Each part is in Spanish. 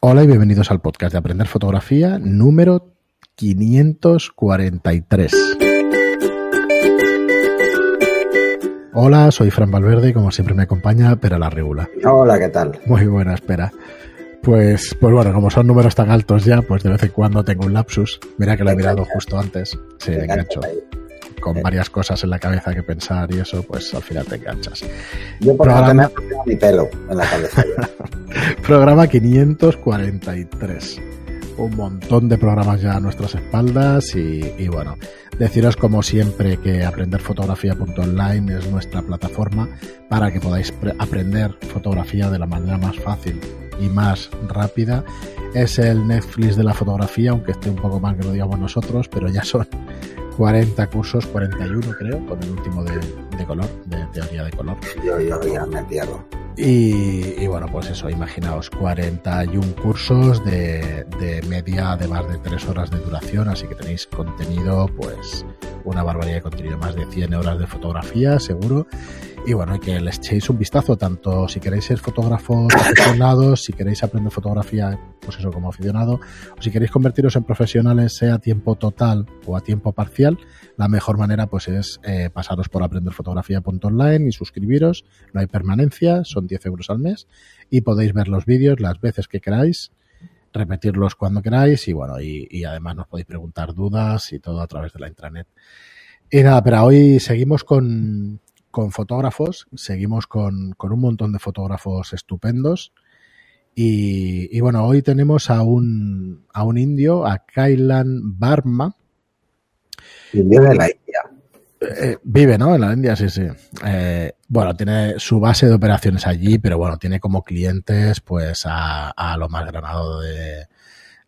Hola y bienvenidos al podcast de Aprender Fotografía número 543. Hola, soy Fran Valverde y como siempre me acompaña Pera la Regula. Hola, ¿qué tal? Muy buena, espera. Pues, pues bueno, como son números tan altos ya, pues de vez en cuando tengo un lapsus. Mira que lo he mirado justo antes. Sí, engancho. Con varias cosas en la cabeza que pensar y eso, pues al final te enganchas. Yo por Programa... mi pelo en la cabeza. Programa 543 un montón de programas ya a nuestras espaldas y, bueno, deciros como siempre que aprenderfotografía.online es nuestra plataforma para que podáis aprender fotografía de la manera más fácil y más rápida. Es el Netflix de la fotografía, aunque esté un poco más que lo digamos nosotros, pero ya son 40 cursos, 41 creo, con el último de, color, de teoría de color. Yo, yo ya me pierdo. Y, bueno, pues eso, imaginaos 41 cursos de, de, media de más de 3 horas de duración, así que tenéis contenido, pues una barbaridad de contenido, más de 100 horas de fotografía, seguro. Y bueno, que les echéis un vistazo, tanto si queréis ser fotógrafos aficionados, si queréis aprender fotografía, pues eso, como aficionado, o si queréis convertiros en profesionales, sea a tiempo total o a tiempo parcial, la mejor manera pues es eh, pasaros por aprenderfotografía.online y suscribiros. No hay permanencia, son 10 euros al mes y podéis ver los vídeos las veces que queráis repetirlos cuando queráis y bueno, y, además nos podéis preguntar dudas y todo a través de la intranet. Y nada, pero hoy seguimos con, con fotógrafos, seguimos con, con, un montón de fotógrafos estupendos. Y, y, bueno, hoy tenemos a un, a un indio, a Kailan Barma. Indio de la India. Eh, vive, ¿no? En la India, sí, sí. Eh, bueno, tiene su base de operaciones allí, pero bueno, tiene como clientes, pues, a, a lo más granado de,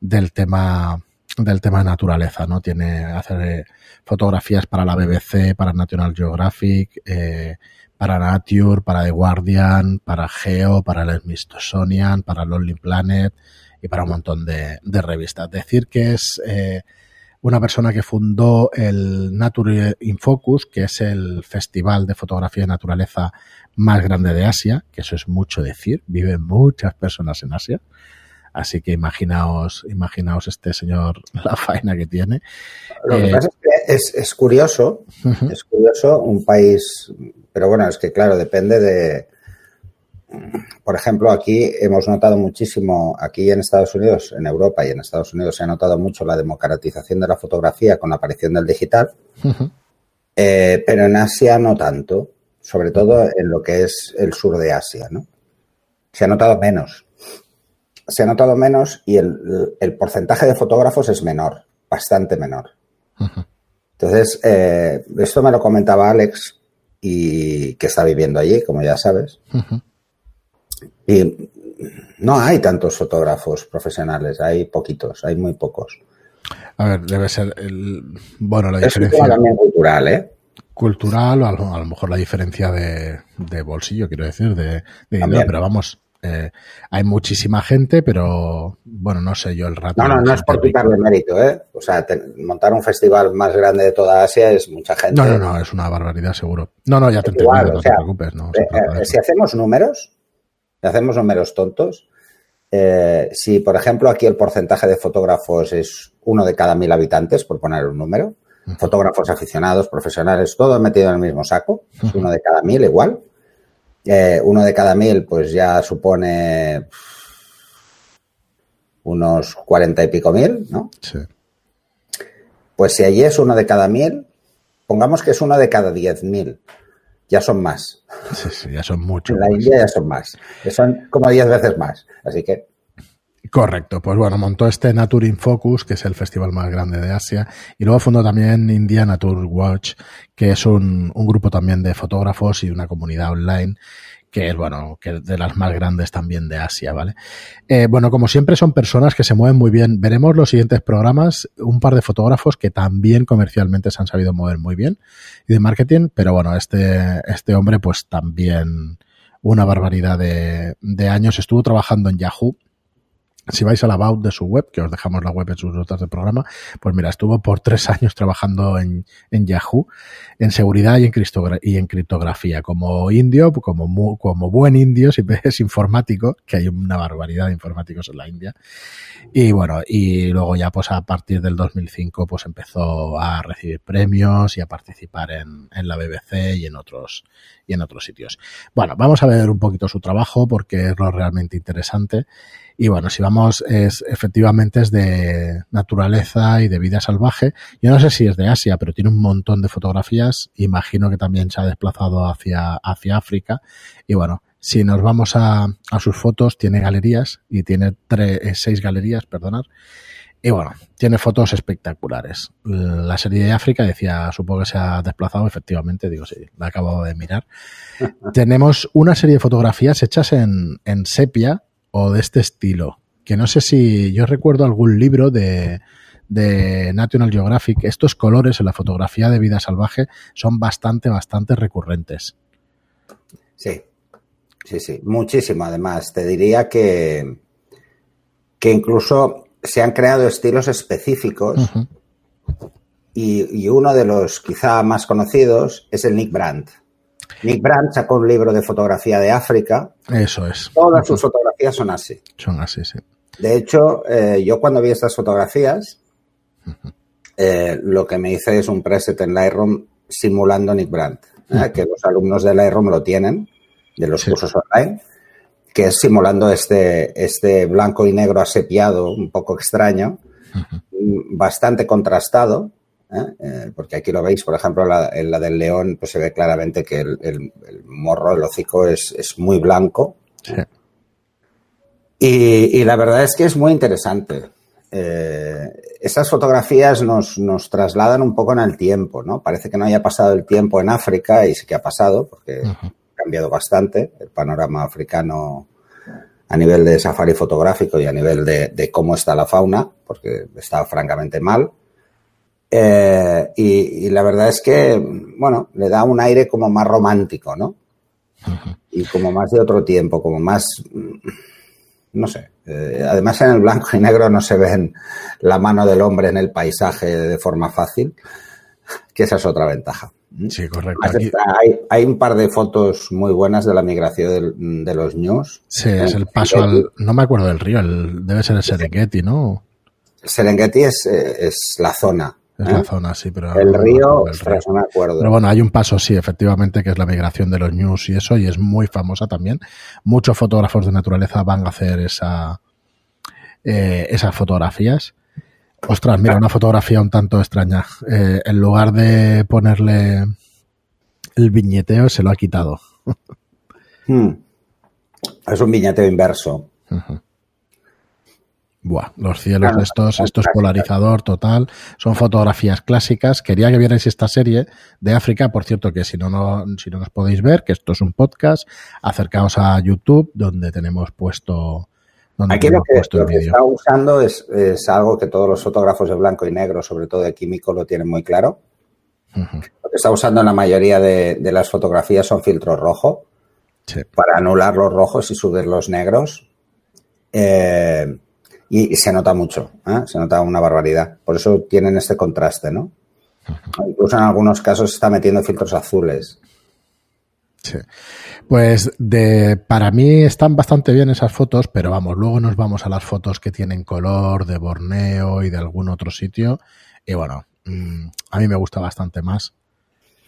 del tema del tema de naturaleza, ¿no? Tiene hacer fotografías para la BBC, para National Geographic, eh, para Nature, para The Guardian, para Geo, para el Smithsonian, para Lonely Planet y para un montón de, revistas. Decir que es eh, una persona que fundó el Nature in Focus, que es el festival de fotografía de naturaleza más grande de Asia, que eso es mucho decir, viven muchas personas en Asia. Así que imaginaos, imaginaos este señor la faena que tiene. Lo que eh, pasa es que es, curioso, es curioso un país, pero bueno, es que claro, depende de, por ejemplo, aquí hemos notado muchísimo, aquí en Estados Unidos, en Europa y en Estados Unidos se ha notado mucho la democratización de la fotografía con la aparición del digital, eh, pero en Asia no tanto, sobre todo en lo que es el sur de Asia, ¿no? Se ha notado menos. Se ha notado menos y el, porcentaje de fotógrafos es menor, bastante menor. Entonces, eh, esto me lo comentaba Alex y que está viviendo allí, como ya sabes. Y no hay tantos fotógrafos profesionales, hay poquitos, hay muy pocos. A ver, debe ser el. Bueno, la diferencia. También cultural, ¿eh? Cultural, o a lo, mejor la diferencia de, bolsillo, quiero decir, de, dinero, pero vamos, eh, hay muchísima gente, pero bueno, no sé yo el rato. No, no, no es por quitarle mérito, ¿eh? O sea, montar un festival más grande de toda Asia es mucha gente. No, no, no, es una barbaridad, seguro. No, no, ya te entiendo, no te preocupes. No, eh, eh, si hacemos números, hacemos números tontos, eh, si, por ejemplo, aquí el porcentaje de fotógrafos es uno de cada mil habitantes, por poner un número, fotógrafos aficionados, profesionales, todo metido en el mismo saco, es uno de cada mil igual. Eh, uno de cada mil, pues ya supone unos cuarenta y pico mil, ¿no? Sí. Pues si allí es uno de cada mil, pongamos que es uno de cada diez mil ya son más. Sí, sí, ya son muchos. En la India ya son más. Son como 10 veces más. Así que. Correcto, pues bueno, montó este Nature in Focus, que es el festival más grande de Asia, y luego fundó también India Nature Watch, que es un, grupo también de fotógrafos y una comunidad online que es, bueno, que de las más grandes también de Asia, ¿vale? Eh, bueno, como siempre son personas que se mueven muy bien. Veremos los siguientes programas, un par de fotógrafos que también comercialmente se han sabido mover muy bien y de marketing, pero bueno, este, este hombre pues también una barbaridad de años. Estuvo trabajando en Yahoo si vais al about de su web, que os dejamos la web en sus notas de programa, pues mira, estuvo por tres años trabajando en, en Yahoo, en seguridad y en, y en criptografía, como indio, como, como buen indio, si es informático, que hay una barbaridad de informáticos en la India. Y bueno, y luego ya pues a partir del 2005 pues empezó a recibir premios y a participar en, en la BBC y en otros y en otros sitios. Bueno, vamos a ver un poquito su trabajo porque es lo realmente interesante. Y bueno, si vamos, es efectivamente es de naturaleza y de vida salvaje. Yo no sé si es de Asia, pero tiene un montón de fotografías. Imagino que también se ha desplazado hacia, hacia África. Y bueno, si nos vamos a, a sus fotos, tiene galerías y tiene tres, eh, seis galerías, perdonad. Y bueno, tiene fotos espectaculares. La serie de África decía, supongo que se ha desplazado, efectivamente, digo, sí, la acabo de mirar. Tenemos una serie de fotografías hechas en, en sepia o de este estilo, que no sé si yo recuerdo algún libro de, de National Geographic, estos colores en la fotografía de vida salvaje son bastante, bastante recurrentes. Sí, sí, sí, muchísimo además. Te diría que, que incluso se han creado estilos específicos uh -huh. y, y, uno de los quizá más conocidos es el Nick Brandt. Nick Brandt sacó un libro de fotografía de África. Eso es. Todas sus fotografías son así. Son así, sí. De hecho, eh, yo cuando vi estas fotografías, uh -huh. eh, lo que me hice es un preset en Lightroom simulando Nick Brandt, uh -huh. que los alumnos de Lightroom lo tienen, de los sí. cursos online que es simulando este, este blanco y negro asepiado, un poco extraño, uh -huh. bastante contrastado, ¿eh? Eh, porque aquí lo veis, por ejemplo, la, en la del león, pues se ve claramente que el, el, el morro, el hocico es, es muy blanco. Sí. Y, y, la verdad es que es muy interesante. Eh, esas fotografías nos, nos, trasladan un poco en el tiempo, ¿no? Parece que no haya pasado el tiempo en África y sí que ha pasado, porque uh -huh cambiado bastante el panorama africano a nivel de safari fotográfico y a nivel de, de cómo está la fauna, porque está francamente mal. Eh, y, y, la verdad es que, bueno, le da un aire como más romántico, ¿no? Uh -huh. Y como más de otro tiempo, como más, no sé. Eh, además, en el blanco y negro no se ven la mano del hombre en el paisaje de forma fácil, que esa es otra ventaja. Sí, correcto. Hay, hay, un par de fotos muy buenas de la migración de, de los ños. Sí, es el paso al. No me acuerdo del río, el, debe ser el Serengeti, ¿no? El Serengeti es, eh, es la zona. Es ¿eh? la zona, sí, pero. El río, el río. no me acuerdo. Pero bueno, hay un paso, sí, efectivamente, que es la migración de los ñus y eso, y es muy famosa también. Muchos fotógrafos de naturaleza van a hacer esa, eh, esas fotografías. Ostras, mira, una fotografía un tanto extraña. Eh, en lugar de ponerle el viñeteo, se lo ha quitado. Hmm. Es un viñeteo inverso. Uh -huh. Buah, los cielos de estos, esto es polarizador total, son fotografías clásicas. Quería que vierais esta serie de África, por cierto, que si no, no, si no nos podéis ver, que esto es un podcast, acercaos a YouTube, donde tenemos puesto Aquí lo que, lo que está usando es, es, algo que todos los fotógrafos de blanco y negro, sobre todo de químico, lo tienen muy claro. Uh -huh. Lo que está usando en la mayoría de, de las fotografías son filtros rojo sí. para anular los rojos y subir los negros. Eh, y, y, se nota mucho, ¿eh? se nota una barbaridad. Por eso tienen este contraste, ¿no? Incluso en algunos casos está metiendo filtros azules. Sí. Pues de, para mí están bastante bien esas fotos, pero vamos, luego nos vamos a las fotos que tienen color de Borneo y de algún otro sitio. Y bueno, mmm, a mí me gusta bastante más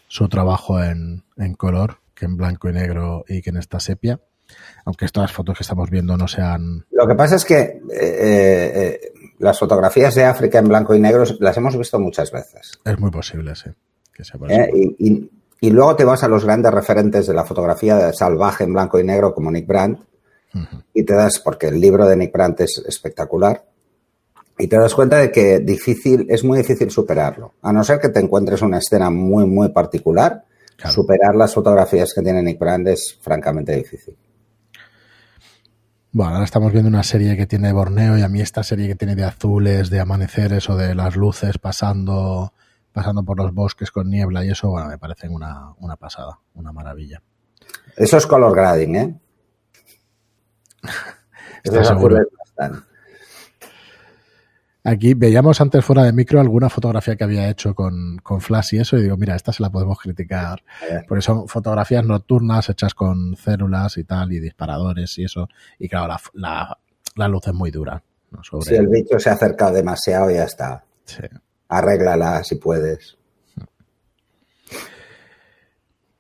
su trabajo en, en, color que en blanco y negro y que en esta sepia. Aunque estas fotos que estamos viendo no sean. Lo que pasa es que eh, eh, las fotografías de África en blanco y negro las hemos visto muchas veces. Es muy posible, sí. Que sea eh, y, y y luego te vas a los grandes referentes de la fotografía salvaje en blanco y negro como Nick Brandt uh -huh. y te das, porque el libro de Nick Brandt es espectacular, y te das cuenta de que difícil, es muy difícil superarlo. A no ser que te encuentres una escena muy, muy particular, claro. superar las fotografías que tiene Nick Brandt es francamente difícil. Bueno, ahora estamos viendo una serie que tiene Borneo y a mí esta serie que tiene de azules, de amaneceres o de las luces pasando pasando por los bosques con niebla y eso, bueno, me parece una, una pasada, una maravilla. Eso es color grading, ¿eh? ¿Estás seguro? Aquí veíamos antes fuera de micro alguna fotografía que había hecho con, con flash y eso, y digo, mira, esta se la podemos criticar, porque son fotografías nocturnas hechas con células y tal, y disparadores y eso, y claro, la, la, la luz es muy dura. ¿no? Sobre... Si el bicho se ha acercado demasiado, ya está. Sí. Arréglala si puedes.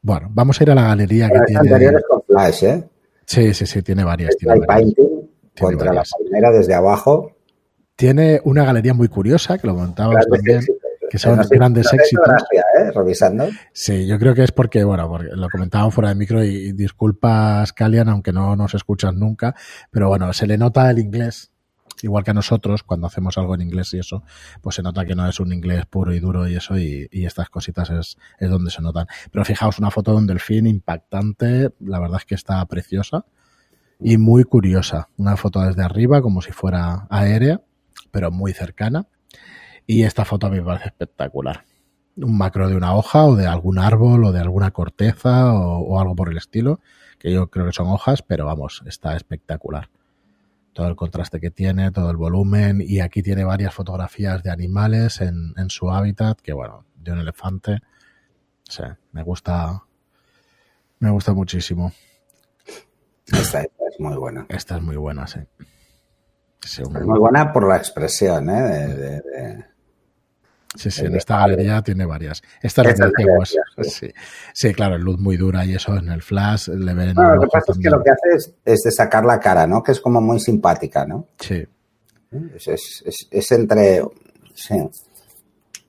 Bueno, vamos a ir a la galería que tiene. con flash, ¿eh? Sí, sí, sí, tiene varias. Tiene, varias. painting contra varias. la palmera desde abajo. Tiene una galería muy curiosa, que lo Grandes también, éxitos. que son No grandes no éxitos. ¿eh? Revisando. Sí, yo creo que es porque, bueno, porque lo comentábamos fuera de micro y, y disculpas, Calian, aunque no nos escuchas nunca, pero bueno, se le nota el inglés, igual que a nosotros, cuando hacemos algo en inglés y eso, pues se nota que no es un inglés puro y duro y eso, y, y estas cositas es, es donde se notan. Pero fijaos, una foto de un delfín impactante, la verdad es que está preciosa y muy curiosa. Una foto desde arriba, como si fuera aérea, pero muy cercana. Y esta foto a mí me parece espectacular un macro de una hoja o de algún árbol o de alguna corteza o, o, algo por el estilo, que yo creo que son hojas, pero vamos, está espectacular. Todo el contraste que tiene, todo el volumen y aquí tiene varias fotografías de animales en, en su hábitat, que bueno, de un elefante, sí, me gusta, me gusta muchísimo. Esta, esta es muy buena. Esta es muy buena, sí. Sí. Es muy buena por la expresión, ¿eh? De, de, de... Sí, sí, en esta galería tiene varias. Esta es la decíamos. Sí. sí, claro, luz muy dura y eso en el flash le ven. No, lo que pasa también. es que lo que hace es, es, de sacar la cara, ¿no? Que es como muy simpática, ¿no? Sí. Es, es, es, entre. Sí,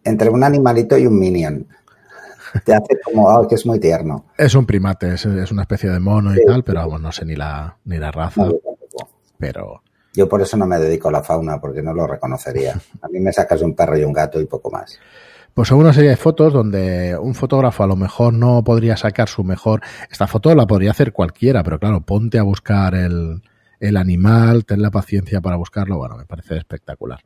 entre un animalito y un minion. Te hace como, oh, que es muy tierno. Es un primate, es, es una especie de mono y sí, tal, pero vamos, no sé ni la, ni la raza. No, pero. Yo por eso no me dedico a la fauna, porque no lo reconocería. A mí me sacas un perro y un gato y poco más. Pues son una serie de fotos donde un fotógrafo a lo mejor no podría sacar su mejor. Esta foto la podría hacer cualquiera, pero claro, ponte a buscar el, el animal, ten la paciencia para buscarlo. Bueno, me parece espectacular.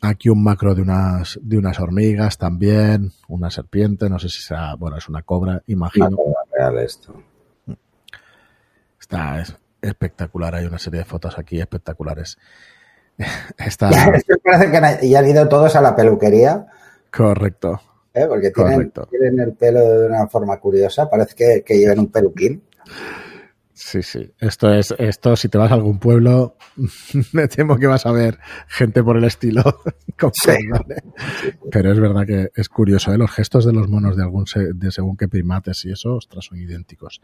Aquí un macro de unas, de unas hormigas también, una serpiente, no sé si será, bueno, es una cobra, imagino. Una cobra real esto. Está, es espectacular, hay una serie de fotos aquí espectaculares. Está... parece que ya han ido todos a la peluquería. Correcto. ¿Eh? Porque tienen, Correcto. tienen, el pelo de una forma curiosa, parece que, que lleven un peluquín. Sí, sí. Esto es, esto, si te vas a algún pueblo, me temo que vas a ver gente por el estilo. sí. Pero es verdad que es curioso, ¿eh? Los gestos de los monos de algún de según qué primates y eso, ostras, son idénticos.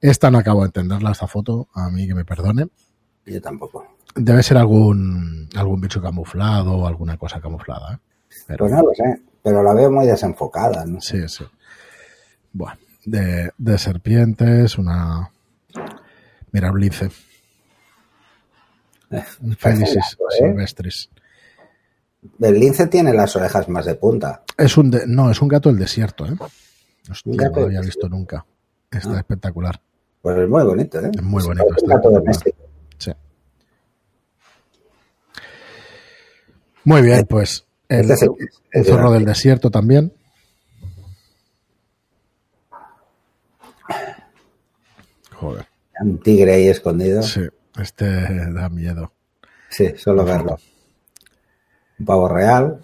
Esta no acabo de entenderla, esta foto, a mí que me perdone. Yo tampoco. Debe ser algún, algún bicho camuflado o alguna cosa camuflada. ¿eh? Pero, pues no lo sé, pero la veo muy desenfocada. ¿no? Sí, sí. Bueno, de, de serpientes, una, Mira, un lince. Eh, silvestris. El lince tiene las orejas más de punta. Es un de, no, es un gato del desierto, ¿eh? Hostia, gato no lo había visto nunca. Está Ah. espectacular. Pues es muy bonito, ¿eh? Es muy bonito, Es un está gato doméstico. Sí. Muy bien, pues el, Este es el- zorro de- del desierto también. Joder, Un tigre ahí escondido. sí, este da miedo. Sí, solo verlo. Un pavo real.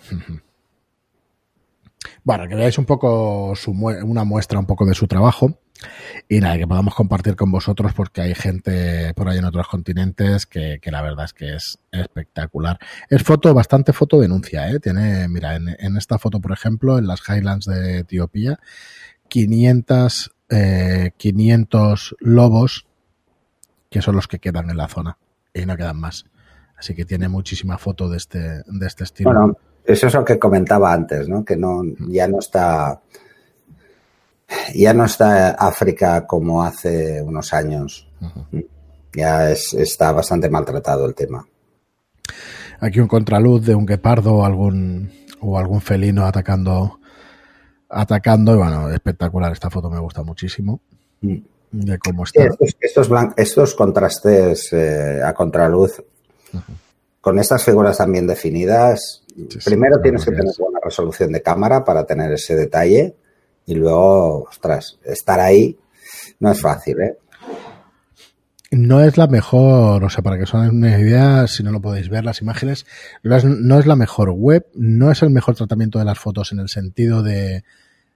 Bueno, que veáis un poco su una muestra un poco de su trabajo y nada, que podamos compartir con vosotros porque hay gente por ahí en otros continentes que, que la verdad es que es espectacular. Es foto, bastante foto denuncia, ¿eh? Tiene, mira, en, en esta foto, por ejemplo, en las Highlands de Etiopía, 500, eh, 500 lobos que son los que quedan en la zona y no quedan más. Así que tiene muchísima foto de este, de este estilo. Bueno, eso es lo que comentaba antes, ¿no? Que no, ya no está, ya no está África como hace unos años. Ya es, está bastante maltratado el tema. Aquí un contraluz de un guepardo o algún, o algún felino atacando, atacando. Y bueno, espectacular. Esta foto me gusta muchísimo. Mm. De cómo está. estos, estos, blan- estos contrastes eh, a contraluz, con estas figuras también definidas, sí, primero tienes que tener buena resolución de cámara para tener ese detalle y luego, ostras, estar ahí no es fácil, ¿eh? no es la mejor, o sea, para que os hagan una idea, si no lo podéis ver, las imágenes, no es, no es la mejor web, no es el mejor tratamiento de las fotos en el sentido de...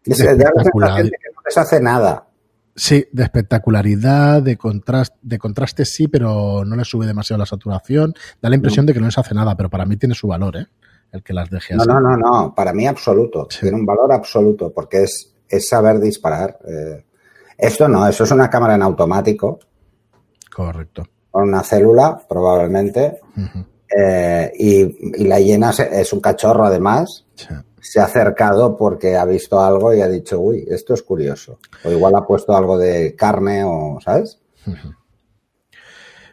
Es de espectacular- que no les hace nada. Sí, de espectacularidad, de contraste, de contraste sí, pero no le sube demasiado la saturación. Da la impresión de que no les hace nada, pero para mí tiene su valor, ¿eh? El que las deje No, así. no, no, no. Para mí absoluto. Sí. Tiene un valor absoluto porque es, es saber disparar. Eh, esto no, eso es una cámara en automático Correcto. con una célula, probablemente. Eh, y, y la llena es un cachorro además. Sí. Se ha acercado porque ha visto algo y ha dicho, uy, esto es curioso. O igual ha puesto algo de carne o, ¿sabes?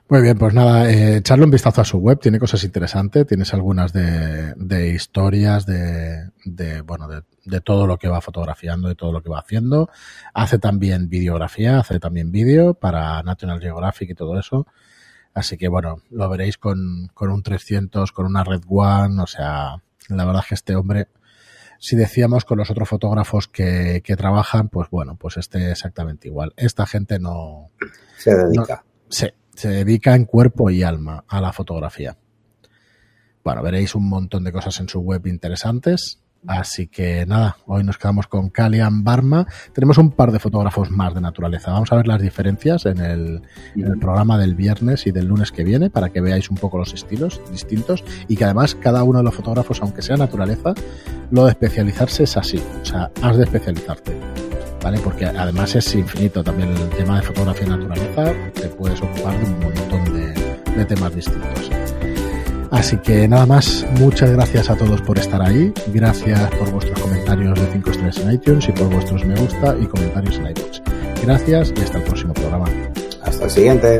Muy bien, pues nada, eh, echarle un vistazo a su web, tiene cosas interesantes, tienes algunas de, de historias, de, de bueno, de, de todo lo que va fotografiando, de todo lo que va haciendo. Hace también videografía, hace también vídeo para National Geographic y todo eso. Así que bueno, lo veréis con, con un 300, con una Red One, o sea, la verdad es que este hombre, si decíamos con los otros fotógrafos que, que trabajan, pues bueno, pues este exactamente igual. Esta gente no, Se dedica. Sí, se dedica en cuerpo y alma a la fotografía. Bueno, veréis un montón de cosas en su web interesantes. Así que nada, hoy nos quedamos con Kalian Barma. Tenemos un par de fotógrafos más de naturaleza. Vamos a ver las diferencias en el, en el programa del viernes y del lunes que viene para que veáis un poco los estilos distintos y que además cada uno de los fotógrafos, aunque sea naturaleza, lo de especializarse es así. O sea, has de especializarte. ¿vale? Porque además es infinito también el tema de fotografía y naturaleza, te puedes ocupar de un montón de, de temas distintos. Así que nada más, muchas gracias a todos por estar ahí, gracias por vuestros comentarios de 5 estrellas en iTunes y por vuestros me gusta y comentarios en iBooks. Gracias y hasta el próximo programa. Hasta el siguiente.